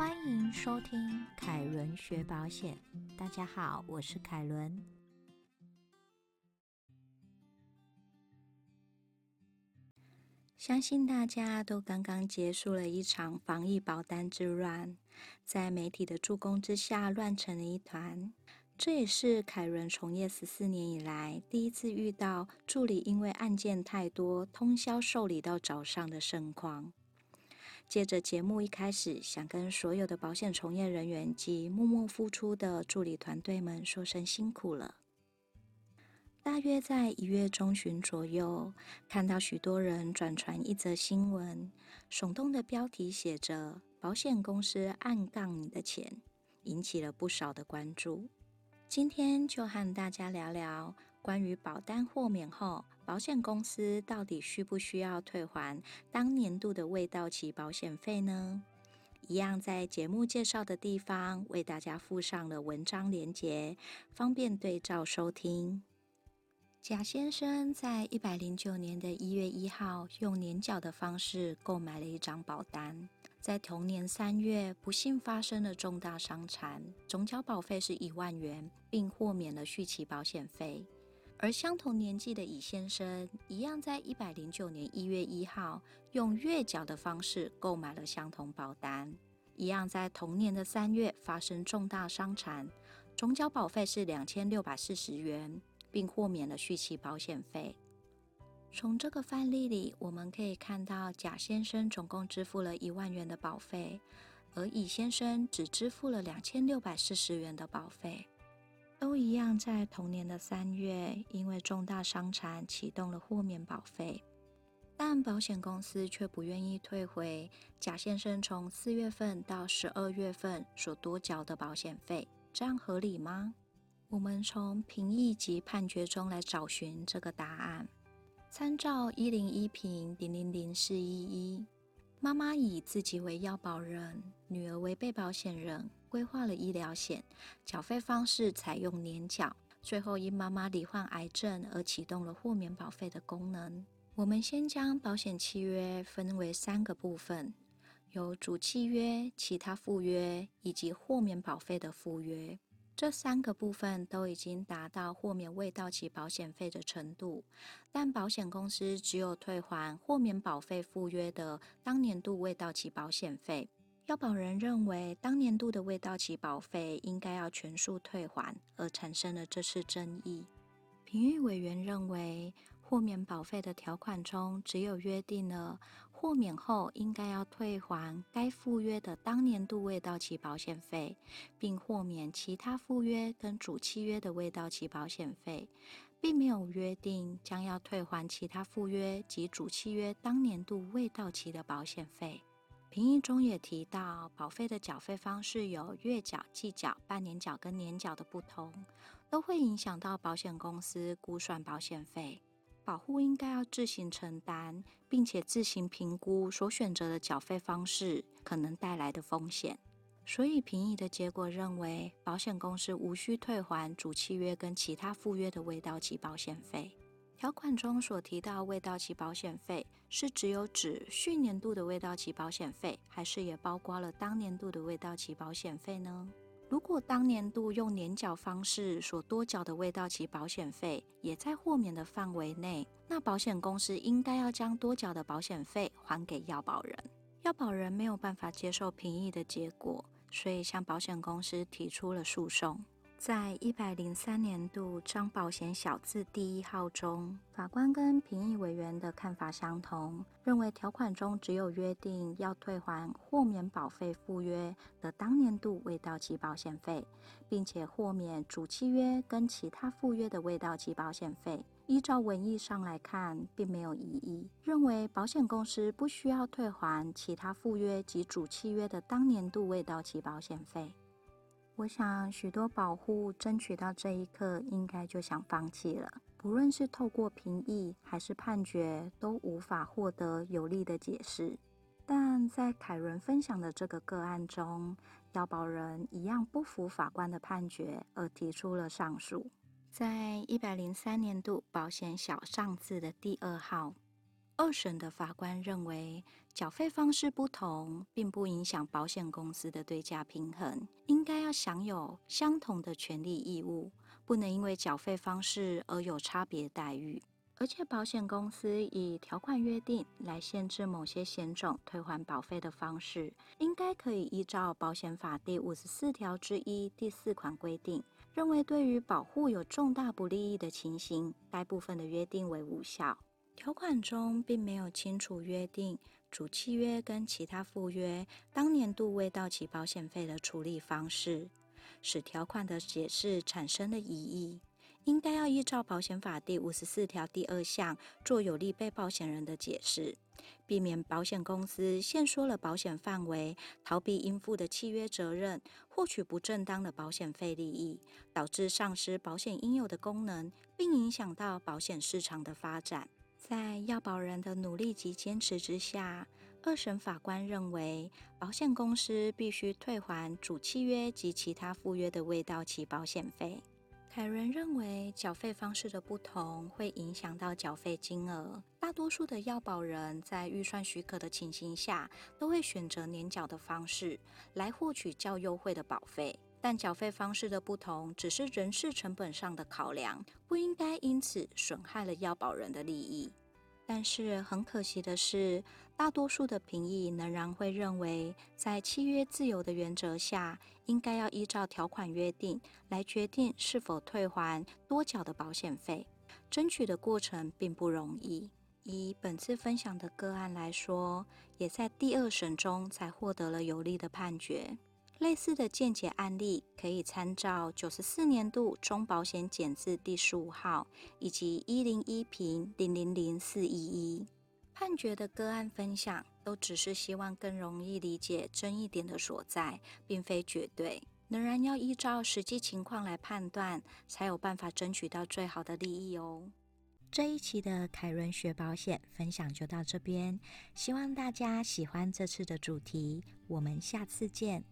欢迎收听凯伦学保险。大家好，我是凯伦。相信大家都刚刚结束了一场防疫保单之乱，在媒体的助攻之下，乱成了一团。这也是凯伦从业十四年以来第一次遇到助理因为案件太多，通宵受理到早上的盛况。接着节目一开始，想跟所有的保险从业人员及默默付出的助理团队们说声辛苦了。大约在一月中旬左右，看到许多人转传一则新闻，耸动的标题写着“保险公司暗杠你的钱”，引起了不少的关注。今天就和大家聊聊关于保单豁免后，保险公司到底需不需要退还当年度的未到期保险费呢？一样在节目介绍的地方为大家附上了文章连结，方便对照收听。贾先生在一百零九年的一月一号用年缴的方式购买了一张保单。在同年三月，不幸发生了重大伤残，总缴保费是一万元，并豁免了续期保险费。而相同年纪的乙先生，一样在一百零九年一月一号用月缴的方式购买了相同保单，一样在同年的三月发生重大伤残，总缴保费是两千六百四十元，并豁免了续期保险费。从这个范例里，我们可以看到甲先生总共支付了一万元的保费，而乙先生只支付了两千六百四十元的保费。都一样，在同年的三月，因为重大伤残启动了豁免保费，但保险公司却不愿意退回贾先生从四月份到十二月份所多缴的保险费，这样合理吗？我们从评议及判决中来找寻这个答案。参照一零一平零零零四一一，妈妈以自己为要保人，女儿为被保险人，规划了医疗险，缴费方式采用年缴，最后因妈妈罹患癌症而启动了豁免保费的功能。我们先将保险契约分为三个部分，有主契约、其他附约以及豁免保费的附约。这三个部分都已经达到豁免未到期保险费的程度，但保险公司只有退还豁免保费赴约的当年度未到期保险费。要保人认为当年度的未到期保费应该要全数退还，而产生了这次争议。评议委员认为。豁免保费的条款中，只有约定了豁免后应该要退还该附约的当年度未到期保险费，并豁免其他附约跟主契约的未到期保险费，并没有约定将要退还其他附约及主契约当年度未到期的保险费。评议中也提到，保费的缴费方式有月缴、季缴、半年缴跟年缴的不同，都会影响到保险公司估算保险费。保护应该要自行承担，并且自行评估所选择的缴费方式可能带来的风险。所以评议的结果认为，保险公司无需退还主契约跟其他附约的未到期保险费。条款中所提到未到期保险费，是只有指去年度的未到期保险费，还是也包括了当年度的未到期保险费呢？如果当年度用年缴方式所多缴的未到期保险费也在豁免的范围内，那保险公司应该要将多缴的保险费还给要保人。要保人没有办法接受评议的结果，所以向保险公司提出了诉讼。在一百零三年度张保险小字第一号中，法官跟评议委员的看法相同，认为条款中只有约定要退还豁免保费附约的当年度未到期保险费，并且豁免主契约跟其他附约的未到期保险费。依照文义上来看，并没有异议，认为保险公司不需要退还其他附约及主契约的当年度未到期保险费。我想，许多保护争取到这一刻，应该就想放弃了。不论是透过评议还是判决，都无法获得有力的解释。但在凯伦分享的这个个案中，要保人一样不服法官的判决，而提出了上诉。在一百零三年度保险小上字的第二号。二审的法官认为，缴费方式不同，并不影响保险公司的对价平衡，应该要享有相同的权利义务，不能因为缴费方式而有差别待遇。而且，保险公司以条款约定来限制某些险种退还保费的方式，应该可以依照保险法第五十四条之一第四款规定，认为对于保护有重大不利益的情形，该部分的约定为无效。条款中并没有清楚约定主契约跟其他附约当年度未到期保险费的处理方式，使条款的解释产生了疑义。应该要依照保险法第五十四条第二项做有利被保险人的解释，避免保险公司限缩了保险范围，逃避应付的契约责任，获取不正当的保险费利益，导致丧失保险应有的功能，并影响到保险市场的发展。在要保人的努力及坚持之下，二审法官认为，保险公司必须退还主契约及其他附约的未到期保险费。凯伦认为，缴费方式的不同会影响到缴费金额。大多数的要保人在预算许可的情形下，都会选择年缴的方式来获取较优惠的保费。但缴费方式的不同，只是人事成本上的考量，不应该因此损害了要保人的利益。但是很可惜的是，大多数的评议仍然会认为，在契约自由的原则下，应该要依照条款约定来决定是否退还多缴的保险费。争取的过程并不容易。以本次分享的个案来说，也在第二审中才获得了有利的判决。类似的见解案例可以参照九十四年度中保险简字第十五号以及一零一平零零零四一一判决的个案分享，都只是希望更容易理解争议点的所在，并非绝对，仍然要依照实际情况来判断，才有办法争取到最好的利益哦。这一期的凯伦学保险分享就到这边，希望大家喜欢这次的主题，我们下次见。